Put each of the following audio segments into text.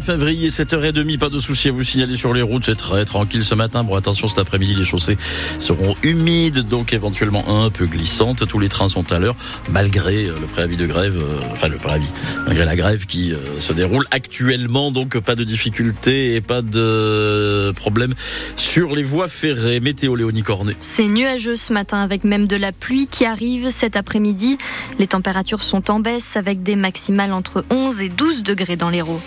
fin février, 7h30, pas de soucis à vous signaler sur les routes, c'est très tranquille ce matin. Bon, attention, cet après-midi, les chaussées seront humides, donc éventuellement un peu glissantes. Tous les trains sont à l'heure, malgré euh, le préavis de grève, euh, enfin le préavis, malgré la grève qui euh, se déroule actuellement, donc pas de difficultés et pas de problème sur les voies ferrées. Météo Léonie Cornet. C'est nuageux ce matin avec même de la pluie qui arrive cet après-midi. Les températures sont en baisse avec des maximales entre 11 et 12 degrés dans l'Hérault.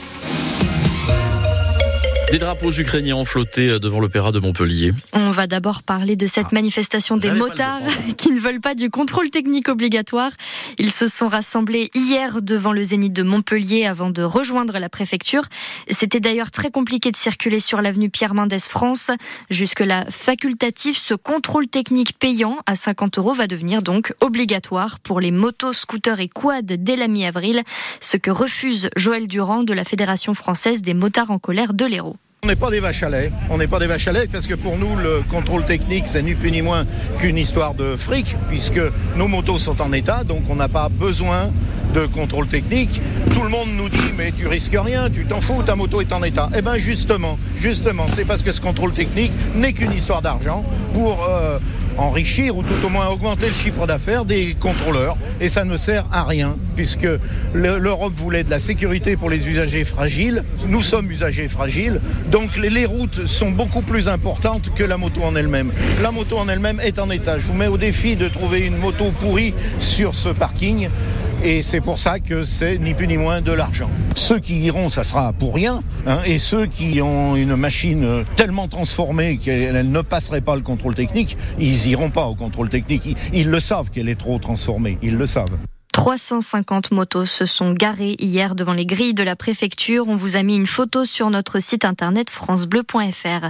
Des drapeaux ukrainiens ont flotté devant l'opéra de Montpellier. On va d'abord parler de cette Ah. manifestation des motards qui ne veulent pas du contrôle technique obligatoire. Ils se sont rassemblés hier devant le Zénith de Montpellier avant de rejoindre la préfecture. C'était d'ailleurs très compliqué de circuler sur l'avenue Pierre Mendès France. Jusque-là facultatif, ce contrôle technique payant à 50 euros va devenir donc obligatoire pour les motos, scooters et quads dès la mi-avril, ce que refuse Joël Durand de la Fédération française des motards en colère de l'Hérault. On n'est pas des vaches à lait. On n'est pas des vaches à lait parce que pour nous, le contrôle technique, c'est ni plus ni moins qu'une histoire de fric, puisque nos motos sont en état, donc on n'a pas besoin de contrôle technique. Tout le monde nous dit, mais tu risques rien, tu t'en fous, ta moto est en état. Eh bien, justement, justement, c'est parce que ce contrôle technique n'est qu'une histoire d'argent pour euh, enrichir ou tout au moins augmenter le chiffre d'affaires des contrôleurs. Et ça ne sert à rien, puisque le- l'Europe voulait de la sécurité pour les usagers fragiles. Nous sommes usagers fragiles. Donc les routes sont beaucoup plus importantes que la moto en elle-même. La moto en elle-même est en état. Je vous mets au défi de trouver une moto pourrie sur ce parking. Et c'est pour ça que c'est ni plus ni moins de l'argent. Ceux qui iront, ça sera pour rien. hein, et ceux qui ont une machine tellement transformée qu'elle ne passerait pas le contrôle technique, ils iront pas au contrôle technique. Ils, ils le savent qu'elle est trop transformée. Ils le savent. 350 motos se sont garées hier devant les grilles de la préfecture. On vous a mis une photo sur notre site internet francebleu.fr.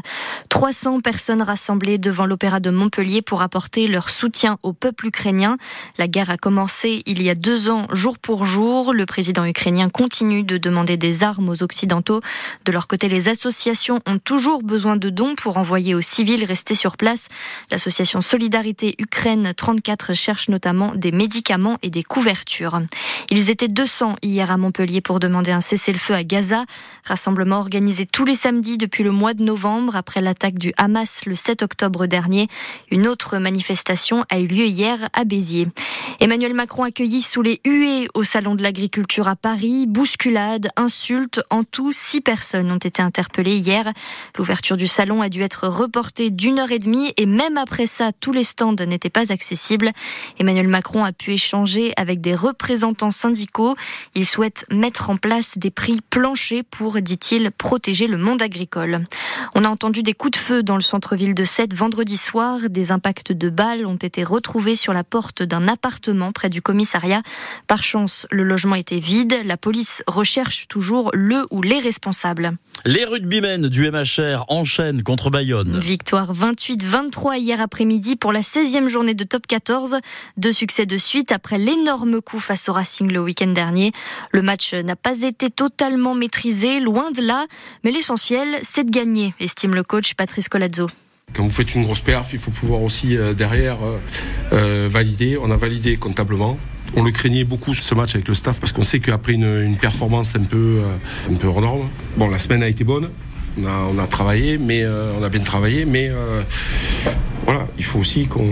300 personnes rassemblées devant l'opéra de Montpellier pour apporter leur soutien au peuple ukrainien. La guerre a commencé il y a deux ans, jour pour jour. Le président ukrainien continue de demander des armes aux Occidentaux. De leur côté, les associations ont toujours besoin de dons pour envoyer aux civils restés sur place. L'association Solidarité Ukraine 34 cherche notamment des médicaments et des couvertures. Ils étaient 200 hier à Montpellier pour demander un cessez-le-feu à Gaza. Rassemblement organisé tous les samedis depuis le mois de novembre après l'attaque du Hamas le 7 octobre dernier. Une autre manifestation a eu lieu hier à Béziers. Emmanuel Macron accueilli sous les huées au Salon de l'Agriculture à Paris. Bousculades, insultes, en tout, six personnes ont été interpellées hier. L'ouverture du salon a dû être reportée d'une heure et demie et même après ça, tous les stands n'étaient pas accessibles. Emmanuel Macron a pu échanger avec des représentants syndicaux. Il souhaite mettre en place des prix planchers pour, dit-il, protéger le monde agricole. On a entendu des coups de feu dans le centre-ville de Sète vendredi soir. Des impacts de balles ont été retrouvés sur la porte d'un appartement près du commissariat. Par chance, le logement était vide. La police recherche toujours le ou les responsables. Les rugbymen du MHR enchaînent contre Bayonne. Victoire 28-23 hier après-midi pour la 16e journée de top 14. Deux succès de suite après l'énorme coup face au Racing le week-end dernier. Le match n'a pas été totalement maîtrisé, loin de là, mais l'essentiel, c'est de gagner, estime le coach Patrice Colazzo. Quand vous faites une grosse perf, il faut pouvoir aussi euh, derrière euh, euh, valider. On a validé comptablement. On le craignait beaucoup ce match avec le staff parce qu'on sait qu'après une, performance un peu, euh, un peu hors norme, bon, la semaine a été bonne. On a, travaillé, mais euh, on a bien travaillé, mais euh, voilà, il faut aussi qu'on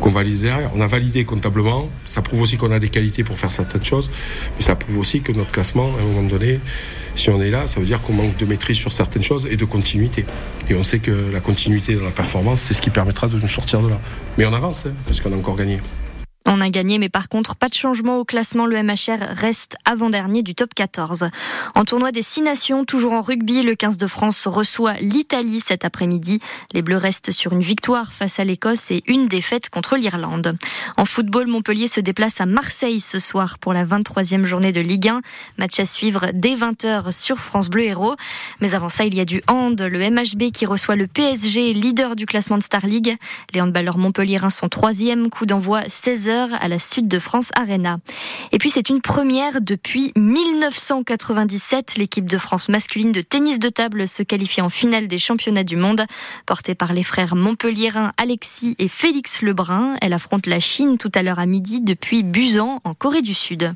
qu'on valide derrière. On a validé comptablement. Ça prouve aussi qu'on a des qualités pour faire certaines choses, mais ça prouve aussi que notre classement, à un moment donné, si on est là, ça veut dire qu'on manque de maîtrise sur certaines choses et de continuité. Et on sait que la continuité dans la performance, c'est ce qui permettra de nous sortir de là. Mais on avance, hein, parce qu'on a encore gagné. On a gagné, mais par contre, pas de changement au classement. Le MHR reste avant-dernier du top 14. En tournoi des Six Nations, toujours en rugby, le 15 de France reçoit l'Italie cet après-midi. Les Bleus restent sur une victoire face à l'Écosse et une défaite contre l'Irlande. En football, Montpellier se déplace à Marseille ce soir pour la 23e journée de Ligue 1. Match à suivre dès 20h sur France Bleu Héros. Mais avant ça, il y a du hand, le MHB qui reçoit le PSG, leader du classement de Star League. Les handballeurs montpelliérains sont troisième, coup d'envoi 16h à la Sud de France Arena. Et puis c'est une première depuis 1997. L'équipe de France masculine de tennis de table se qualifie en finale des championnats du monde. Portée par les frères montpelliérains Alexis et Félix Lebrun, elle affronte la Chine tout à l'heure à midi depuis Busan en Corée du Sud.